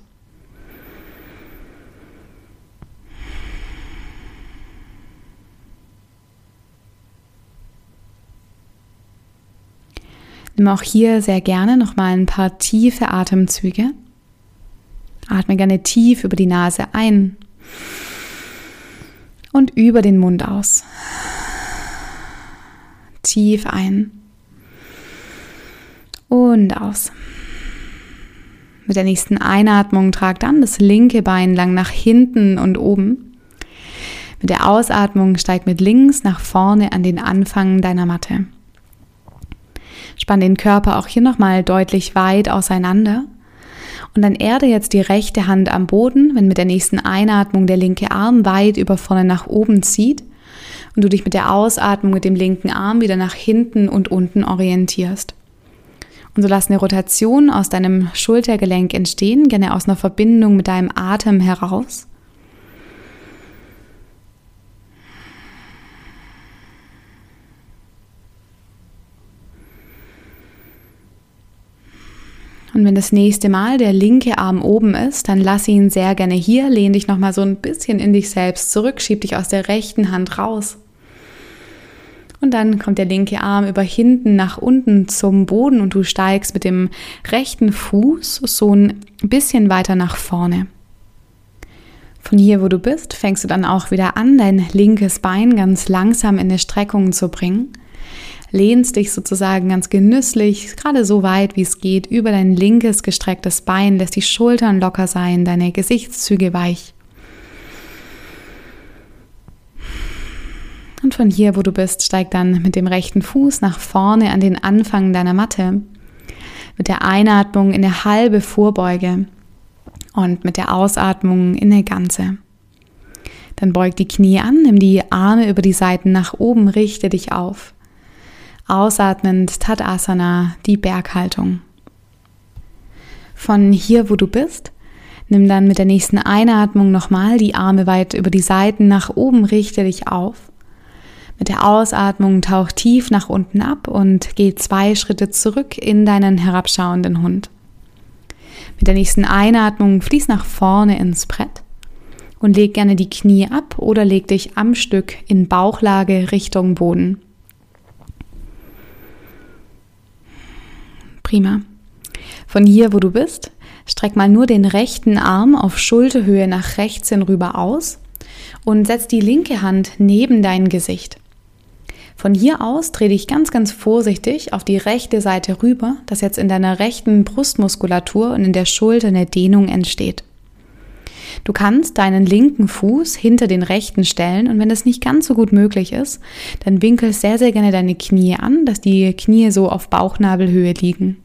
Nimm auch hier sehr gerne noch mal ein paar tiefe Atemzüge. Atme gerne tief über die Nase ein und über den Mund aus. Tief ein und aus. Mit der nächsten Einatmung trag dann das linke Bein lang nach hinten und oben. Mit der Ausatmung steig mit links nach vorne an den Anfang deiner Matte. Spann den Körper auch hier nochmal deutlich weit auseinander Und dann erde jetzt die rechte Hand am Boden, wenn mit der nächsten Einatmung der linke Arm weit über vorne nach oben zieht und du dich mit der Ausatmung mit dem linken Arm wieder nach hinten und unten orientierst. Und so lass eine Rotation aus deinem Schultergelenk entstehen, gerne aus einer Verbindung mit deinem Atem heraus. Und wenn das nächste Mal der linke Arm oben ist, dann lass ihn sehr gerne hier, lehn dich nochmal so ein bisschen in dich selbst zurück, schieb dich aus der rechten Hand raus. Und dann kommt der linke Arm über hinten nach unten zum Boden und du steigst mit dem rechten Fuß so ein bisschen weiter nach vorne. Von hier, wo du bist, fängst du dann auch wieder an, dein linkes Bein ganz langsam in eine Streckung zu bringen. Lehnst dich sozusagen ganz genüsslich, gerade so weit wie es geht, über dein linkes gestrecktes Bein, lässt die Schultern locker sein, deine Gesichtszüge weich. Und von hier, wo du bist, steig dann mit dem rechten Fuß nach vorne an den Anfang deiner Matte. Mit der Einatmung in eine halbe Vorbeuge und mit der Ausatmung in eine ganze. Dann beug die Knie an, nimm die Arme über die Seiten nach oben, richte dich auf. Ausatmend Tadasana, die Berghaltung. Von hier, wo du bist, nimm dann mit der nächsten Einatmung nochmal die Arme weit über die Seiten nach oben, richte dich auf. Mit der Ausatmung tauch tief nach unten ab und geh zwei Schritte zurück in deinen herabschauenden Hund. Mit der nächsten Einatmung fließ nach vorne ins Brett und leg gerne die Knie ab oder leg dich am Stück in Bauchlage Richtung Boden. Prima. Von hier, wo du bist, streck mal nur den rechten Arm auf Schulterhöhe nach rechts hinüber aus und setz die linke Hand neben dein Gesicht. Von hier aus dreh dich ganz, ganz vorsichtig auf die rechte Seite rüber, dass jetzt in deiner rechten Brustmuskulatur und in der Schulter eine Dehnung entsteht. Du kannst deinen linken Fuß hinter den rechten stellen und wenn das nicht ganz so gut möglich ist, dann winkel sehr, sehr gerne deine Knie an, dass die Knie so auf Bauchnabelhöhe liegen.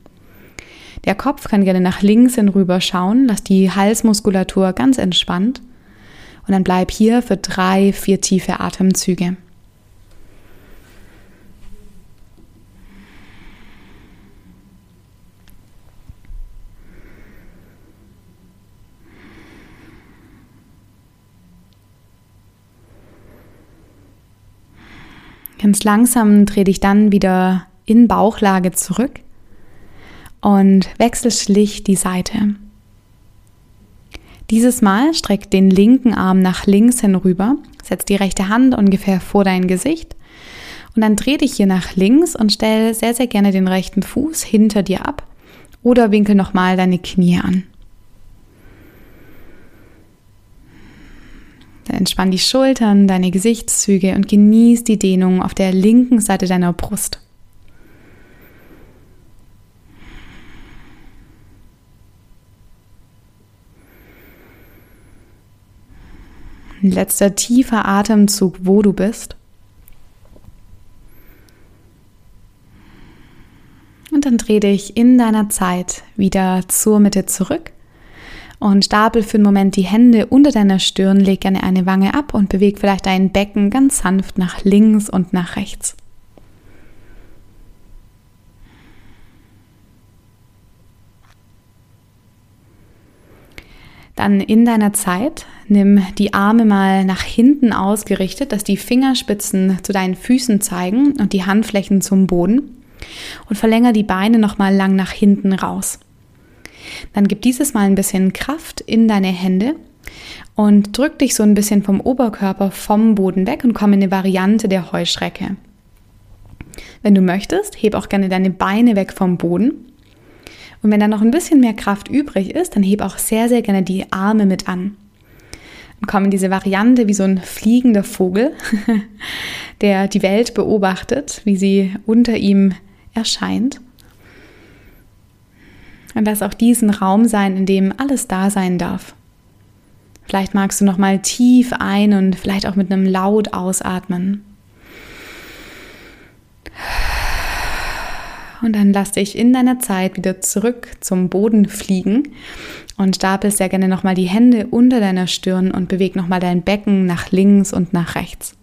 Der Kopf kann gerne nach links hin rüber schauen, lass die Halsmuskulatur ganz entspannt und dann bleib hier für drei, vier tiefe Atemzüge. Ganz langsam dreh dich dann wieder in Bauchlage zurück und wechsel schlicht die Seite. Dieses Mal streck den linken Arm nach links hinüber, setz die rechte Hand ungefähr vor dein Gesicht und dann dreh dich hier nach links und stell sehr, sehr gerne den rechten Fuß hinter dir ab oder winkel nochmal deine Knie an. Entspann die Schultern, deine Gesichtszüge und genieß die Dehnung auf der linken Seite deiner Brust. Letzter tiefer Atemzug, wo du bist. Und dann dreh dich in deiner Zeit wieder zur Mitte zurück und stapel für einen Moment die Hände unter deiner Stirn, leg gerne eine Wange ab und beweg vielleicht dein Becken ganz sanft nach links und nach rechts. Dann in deiner Zeit nimm die Arme mal nach hinten ausgerichtet, dass die Fingerspitzen zu deinen Füßen zeigen und die Handflächen zum Boden. Und verlängere die Beine nochmal lang nach hinten raus. Dann gib dieses Mal ein bisschen Kraft in deine Hände und drück dich so ein bisschen vom Oberkörper vom Boden weg und komm in eine Variante der Heuschrecke. Wenn du möchtest, heb auch gerne deine Beine weg vom Boden. Und wenn da noch ein bisschen mehr Kraft übrig ist, dann heb auch sehr, sehr gerne die Arme mit an. Und komm in diese Variante wie so ein fliegender Vogel, der die Welt beobachtet, wie sie unter ihm erscheint. Und lass auch diesen Raum sein, in dem alles da sein darf. Vielleicht magst du noch mal tief ein und vielleicht auch mit einem laut ausatmen. Und dann lass dich in deiner Zeit wieder zurück zum Boden fliegen und stapel sehr gerne nochmal die Hände unter deiner Stirn und beweg nochmal dein Becken nach links und nach rechts.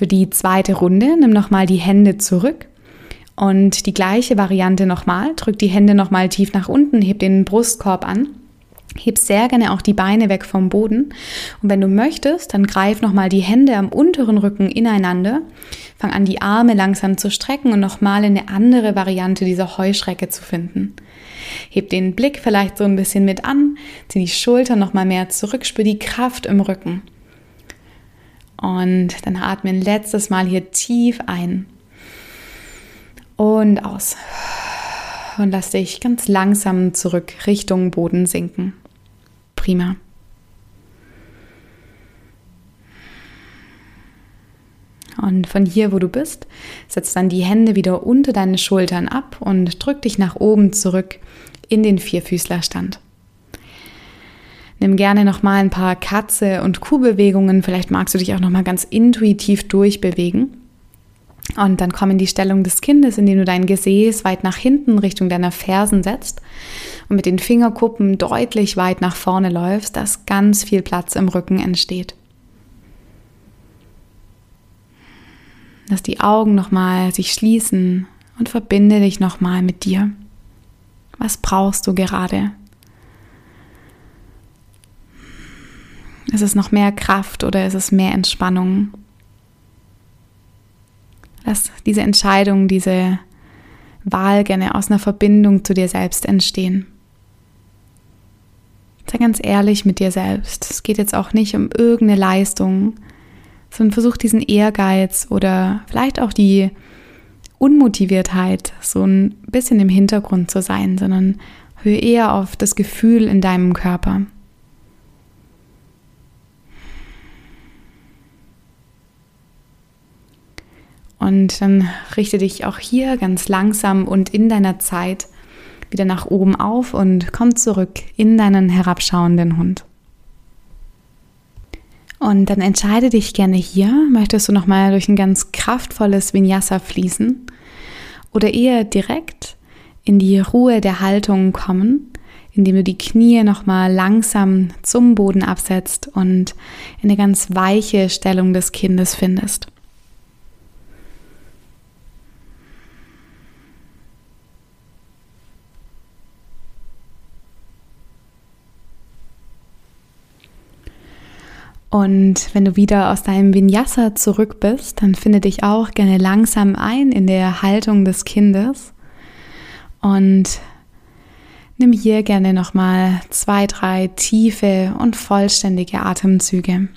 Für die zweite Runde nimm nochmal die Hände zurück und die gleiche Variante nochmal. Drück die Hände nochmal tief nach unten, heb den Brustkorb an. Heb sehr gerne auch die Beine weg vom Boden. Und wenn du möchtest, dann greif nochmal die Hände am unteren Rücken ineinander. Fang an, die Arme langsam zu strecken und nochmal eine andere Variante dieser Heuschrecke zu finden. Heb den Blick vielleicht so ein bisschen mit an, zieh die Schultern nochmal mehr zurück, spür die Kraft im Rücken. Und dann atme ein letztes Mal hier tief ein und aus. Und lass dich ganz langsam zurück Richtung Boden sinken. Prima. Und von hier, wo du bist, setz dann die Hände wieder unter deine Schultern ab und drück dich nach oben zurück in den Vierfüßlerstand. Nimm gerne noch mal ein paar Katze und Kuhbewegungen. Vielleicht magst du dich auch noch mal ganz intuitiv durchbewegen. Und dann komm in die Stellung des Kindes, indem du dein Gesäß weit nach hinten Richtung deiner Fersen setzt und mit den Fingerkuppen deutlich weit nach vorne läufst, dass ganz viel Platz im Rücken entsteht. Lass die Augen nochmal sich schließen und verbinde dich nochmal mit dir. Was brauchst du gerade? Ist es noch mehr Kraft oder ist es mehr Entspannung? Lass diese Entscheidung, diese Wahl gerne aus einer Verbindung zu dir selbst entstehen. Sei ganz ehrlich mit dir selbst. Es geht jetzt auch nicht um irgendeine Leistung, sondern versuch diesen Ehrgeiz oder vielleicht auch die Unmotiviertheit so ein bisschen im Hintergrund zu sein, sondern höre eher auf das Gefühl in deinem Körper. Und dann richte dich auch hier ganz langsam und in deiner Zeit wieder nach oben auf und komm zurück in deinen herabschauenden Hund. Und dann entscheide dich gerne hier, möchtest du nochmal durch ein ganz kraftvolles Vinyasa fließen oder eher direkt in die Ruhe der Haltung kommen, indem du die Knie nochmal langsam zum Boden absetzt und in eine ganz weiche Stellung des Kindes findest. Und wenn du wieder aus deinem Vinyasa zurück bist, dann finde dich auch gerne langsam ein in der Haltung des Kindes und nimm hier gerne nochmal zwei, drei tiefe und vollständige Atemzüge.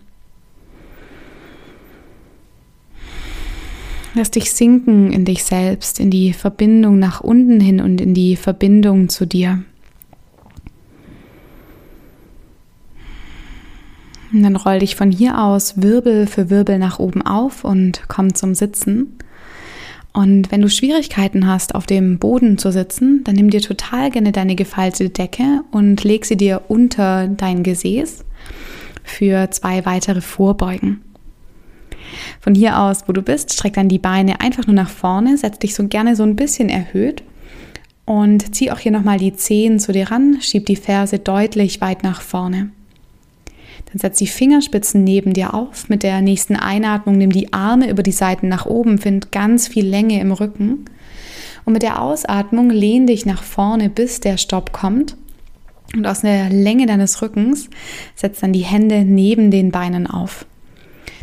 Lass dich sinken in dich selbst, in die Verbindung nach unten hin und in die Verbindung zu dir. Und dann roll dich von hier aus Wirbel für Wirbel nach oben auf und komm zum Sitzen. Und wenn du Schwierigkeiten hast, auf dem Boden zu sitzen, dann nimm dir total gerne deine gefaltete Decke und leg sie dir unter dein Gesäß für zwei weitere Vorbeugen. Von hier aus, wo du bist, streck dann die Beine einfach nur nach vorne, setz dich so gerne so ein bisschen erhöht und zieh auch hier nochmal die Zehen zu dir ran, schieb die Ferse deutlich weit nach vorne. Dann setz die Fingerspitzen neben dir auf. Mit der nächsten Einatmung nimm die Arme über die Seiten nach oben, find ganz viel Länge im Rücken. Und mit der Ausatmung lehn dich nach vorne, bis der Stopp kommt. Und aus der Länge deines Rückens setz dann die Hände neben den Beinen auf.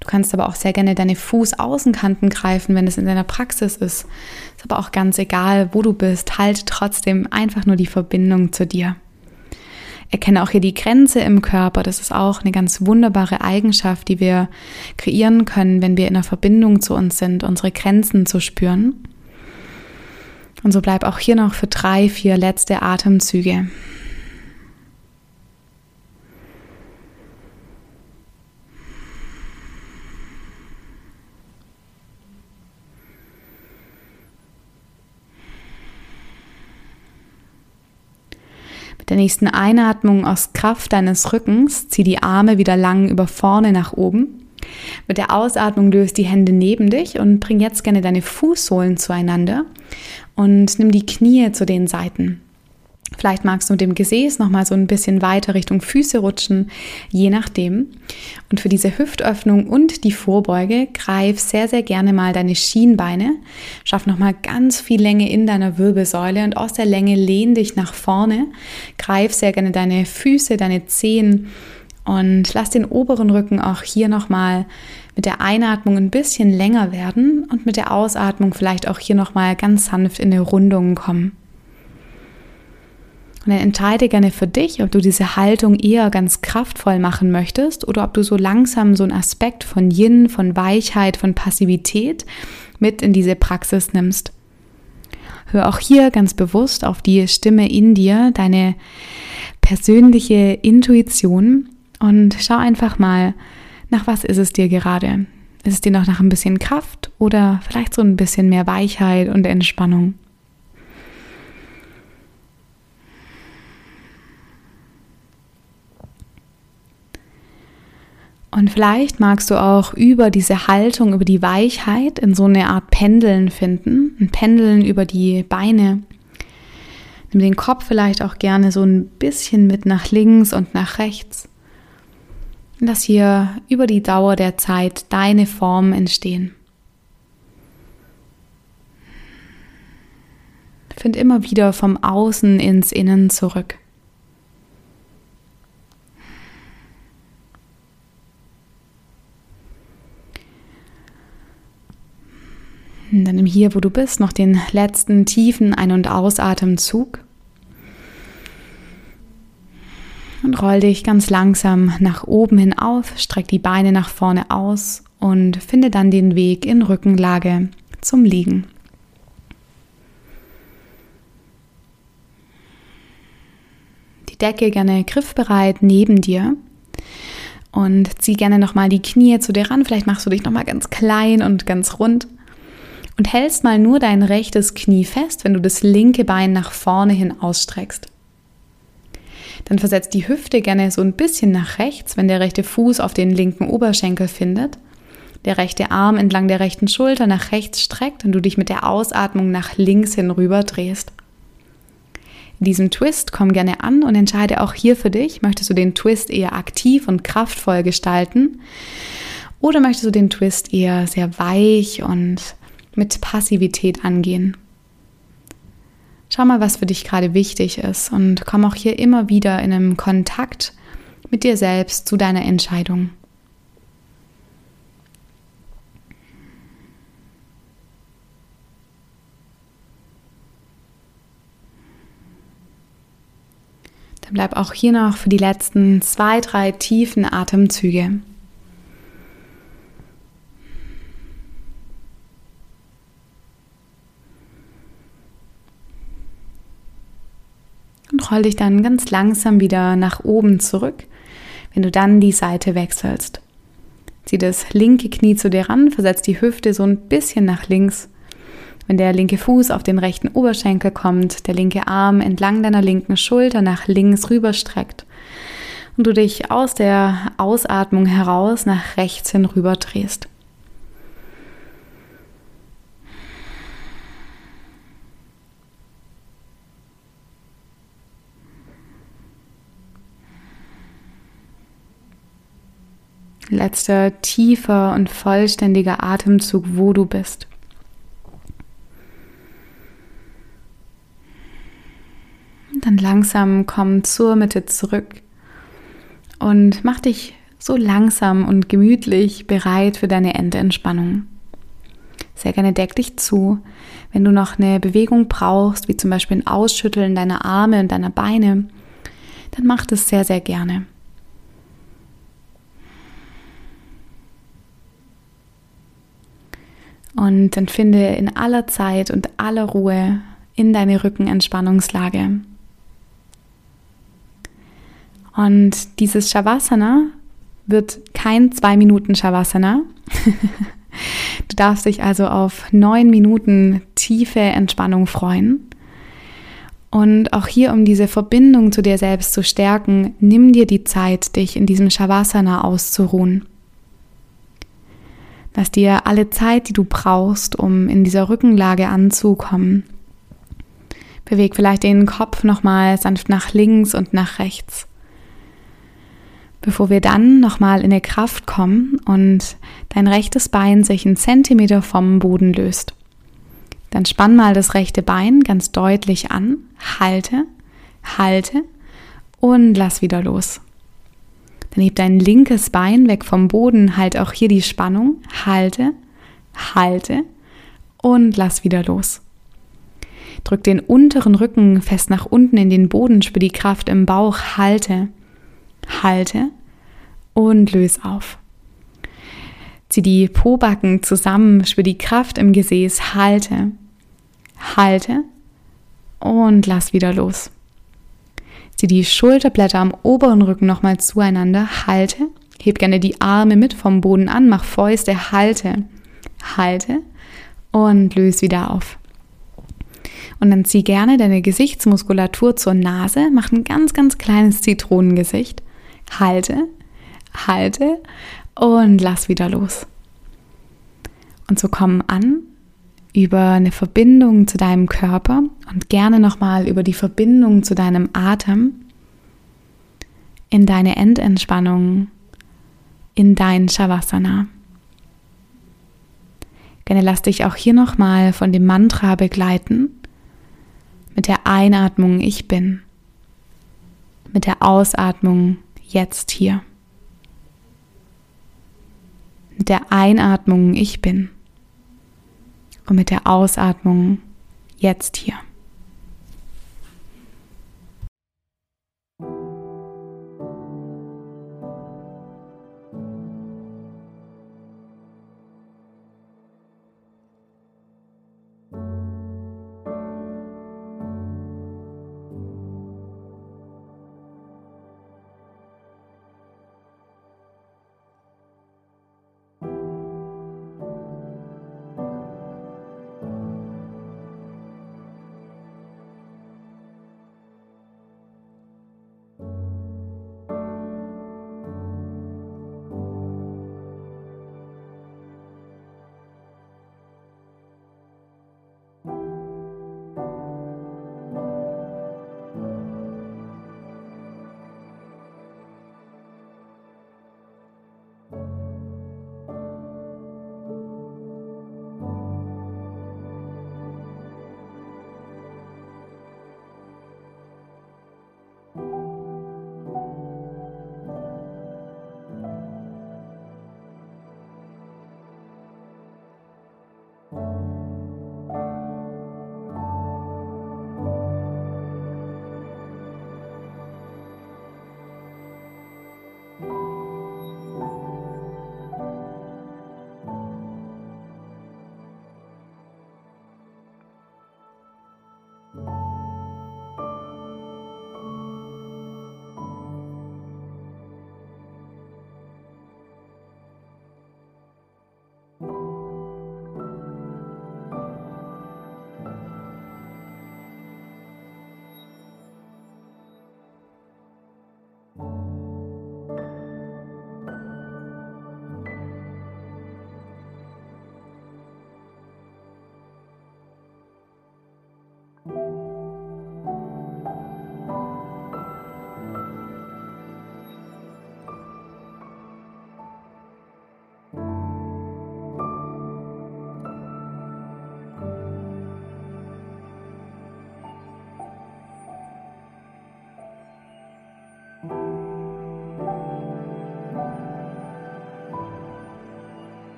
Du kannst aber auch sehr gerne deine Fußaußenkanten greifen, wenn es in deiner Praxis ist. Ist aber auch ganz egal, wo du bist. Halt trotzdem einfach nur die Verbindung zu dir. Erkenne auch hier die Grenze im Körper. Das ist auch eine ganz wunderbare Eigenschaft, die wir kreieren können, wenn wir in einer Verbindung zu uns sind, unsere Grenzen zu spüren. Und so bleib auch hier noch für drei, vier letzte Atemzüge. Der nächsten Einatmung aus Kraft deines Rückens zieh die Arme wieder lang über vorne nach oben. Mit der Ausatmung löst die Hände neben dich und bring jetzt gerne deine Fußsohlen zueinander und nimm die Knie zu den Seiten. Vielleicht magst du mit dem Gesäß nochmal so ein bisschen weiter Richtung Füße rutschen, je nachdem. Und für diese Hüftöffnung und die Vorbeuge greif sehr, sehr gerne mal deine Schienbeine. Schaff nochmal ganz viel Länge in deiner Wirbelsäule und aus der Länge lehn dich nach vorne. Greif sehr gerne deine Füße, deine Zehen und lass den oberen Rücken auch hier nochmal mit der Einatmung ein bisschen länger werden und mit der Ausatmung vielleicht auch hier nochmal ganz sanft in eine Rundung kommen. Und dann entscheide gerne für dich, ob du diese Haltung eher ganz kraftvoll machen möchtest oder ob du so langsam so einen Aspekt von Yin, von Weichheit, von Passivität mit in diese Praxis nimmst. Hör auch hier ganz bewusst auf die Stimme in dir, deine persönliche Intuition und schau einfach mal, nach was ist es dir gerade? Ist es dir noch nach ein bisschen Kraft oder vielleicht so ein bisschen mehr Weichheit und Entspannung? Und vielleicht magst du auch über diese Haltung, über die Weichheit in so eine Art Pendeln finden. Ein Pendeln über die Beine. Nimm den Kopf vielleicht auch gerne so ein bisschen mit nach links und nach rechts. Lass hier über die Dauer der Zeit deine Formen entstehen. Find immer wieder vom Außen ins Innen zurück. Dann nimm hier, wo du bist, noch den letzten tiefen Ein- und Ausatemzug. Und roll dich ganz langsam nach oben hin auf, streck die Beine nach vorne aus und finde dann den Weg in Rückenlage zum Liegen. Die Decke gerne griffbereit neben dir und zieh gerne nochmal die Knie zu dir ran. Vielleicht machst du dich nochmal ganz klein und ganz rund und hältst mal nur dein rechtes Knie fest, wenn du das linke Bein nach vorne hin ausstreckst. Dann versetzt die Hüfte gerne so ein bisschen nach rechts, wenn der rechte Fuß auf den linken Oberschenkel findet. Der rechte Arm entlang der rechten Schulter nach rechts streckt und du dich mit der Ausatmung nach links hin rüber drehst. In diesem Twist komm gerne an und entscheide auch hier für dich, möchtest du den Twist eher aktiv und kraftvoll gestalten oder möchtest du den Twist eher sehr weich und mit Passivität angehen. Schau mal, was für dich gerade wichtig ist und komm auch hier immer wieder in einem Kontakt mit dir selbst zu deiner Entscheidung. Dann bleib auch hier noch für die letzten zwei, drei tiefen Atemzüge. Und roll dich dann ganz langsam wieder nach oben zurück, wenn du dann die Seite wechselst. Zieh das linke Knie zu dir ran, versetz die Hüfte so ein bisschen nach links. Wenn der linke Fuß auf den rechten Oberschenkel kommt, der linke Arm entlang deiner linken Schulter nach links rüberstreckt und du dich aus der Ausatmung heraus nach rechts hin rüber drehst. Letzter tiefer und vollständiger Atemzug, wo du bist. Dann langsam komm zur Mitte zurück und mach dich so langsam und gemütlich bereit für deine Endentspannung. Sehr gerne deck dich zu. Wenn du noch eine Bewegung brauchst, wie zum Beispiel ein Ausschütteln deiner Arme und deiner Beine, dann mach das sehr, sehr gerne. Und dann finde in aller Zeit und aller Ruhe in deine Rückenentspannungslage. Und dieses Shavasana wird kein zwei Minuten Shavasana. du darfst dich also auf neun Minuten tiefe Entspannung freuen. Und auch hier, um diese Verbindung zu dir selbst zu stärken, nimm dir die Zeit, dich in diesem Shavasana auszuruhen. Lass dir alle Zeit, die du brauchst, um in dieser Rückenlage anzukommen. Beweg vielleicht den Kopf nochmal sanft nach links und nach rechts. Bevor wir dann nochmal in die Kraft kommen und dein rechtes Bein sich einen Zentimeter vom Boden löst. Dann spann mal das rechte Bein ganz deutlich an, halte, halte und lass wieder los. Dann heb dein linkes Bein weg vom Boden, halt auch hier die Spannung, halte, halte und lass wieder los. Drück den unteren Rücken fest nach unten in den Boden, spür die Kraft im Bauch, halte, halte und löse auf. Zieh die Pobacken zusammen, spür die Kraft im Gesäß, halte, halte und lass wieder los. Zieh die Schulterblätter am oberen Rücken nochmal zueinander, halte, heb gerne die Arme mit vom Boden an, mach Fäuste, halte, halte und löse wieder auf. Und dann zieh gerne deine Gesichtsmuskulatur zur Nase, mach ein ganz, ganz kleines Zitronengesicht, halte, halte und lass wieder los. Und so komm an über eine Verbindung zu deinem Körper und gerne nochmal über die Verbindung zu deinem Atem in deine Endentspannung, in dein Shavasana. Gerne lass dich auch hier nochmal von dem Mantra begleiten mit der Einatmung Ich bin, mit der Ausatmung Jetzt hier mit der Einatmung Ich bin und mit der Ausatmung jetzt hier.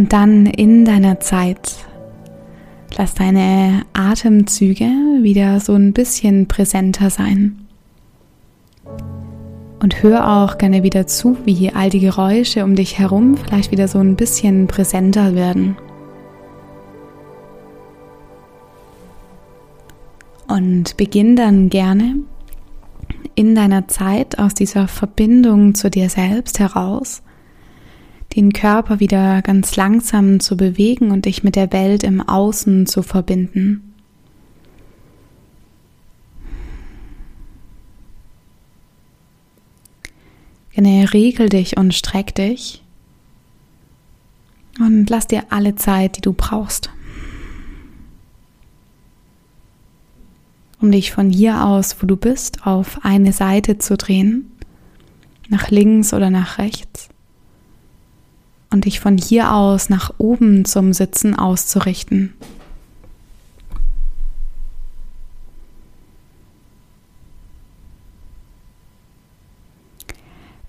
Und dann in deiner Zeit lass deine Atemzüge wieder so ein bisschen präsenter sein. Und hör auch gerne wieder zu, wie all die Geräusche um dich herum vielleicht wieder so ein bisschen präsenter werden. Und beginn dann gerne in deiner Zeit aus dieser Verbindung zu dir selbst heraus den Körper wieder ganz langsam zu bewegen und dich mit der Welt im Außen zu verbinden. Gerne regel dich und streck dich und lass dir alle Zeit, die du brauchst. Um dich von hier aus, wo du bist, auf eine Seite zu drehen, nach links oder nach rechts und dich von hier aus nach oben zum Sitzen auszurichten.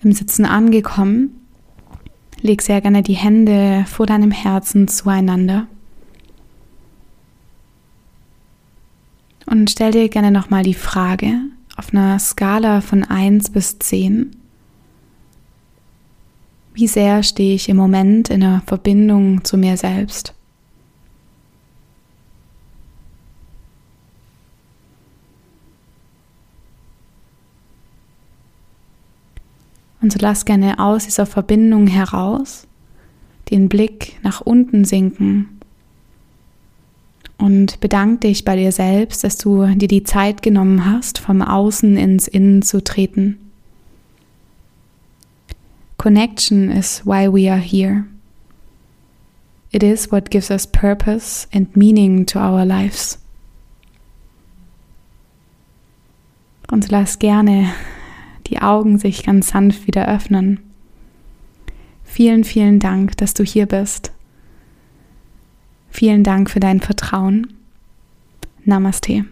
Im Sitzen angekommen, leg sehr gerne die Hände vor deinem Herzen zueinander. Und stell dir gerne nochmal die Frage auf einer Skala von 1 bis 10, wie sehr stehe ich im Moment in einer Verbindung zu mir selbst? Und so lass gerne aus dieser Verbindung heraus den Blick nach unten sinken und bedank dich bei dir selbst, dass du dir die Zeit genommen hast, vom Außen ins Innen zu treten. Connection is why we are here. It is what gives us purpose and meaning to our lives. Und lass gerne die Augen sich ganz sanft wieder öffnen. Vielen, vielen Dank, dass du hier bist. Vielen Dank für dein Vertrauen. Namaste.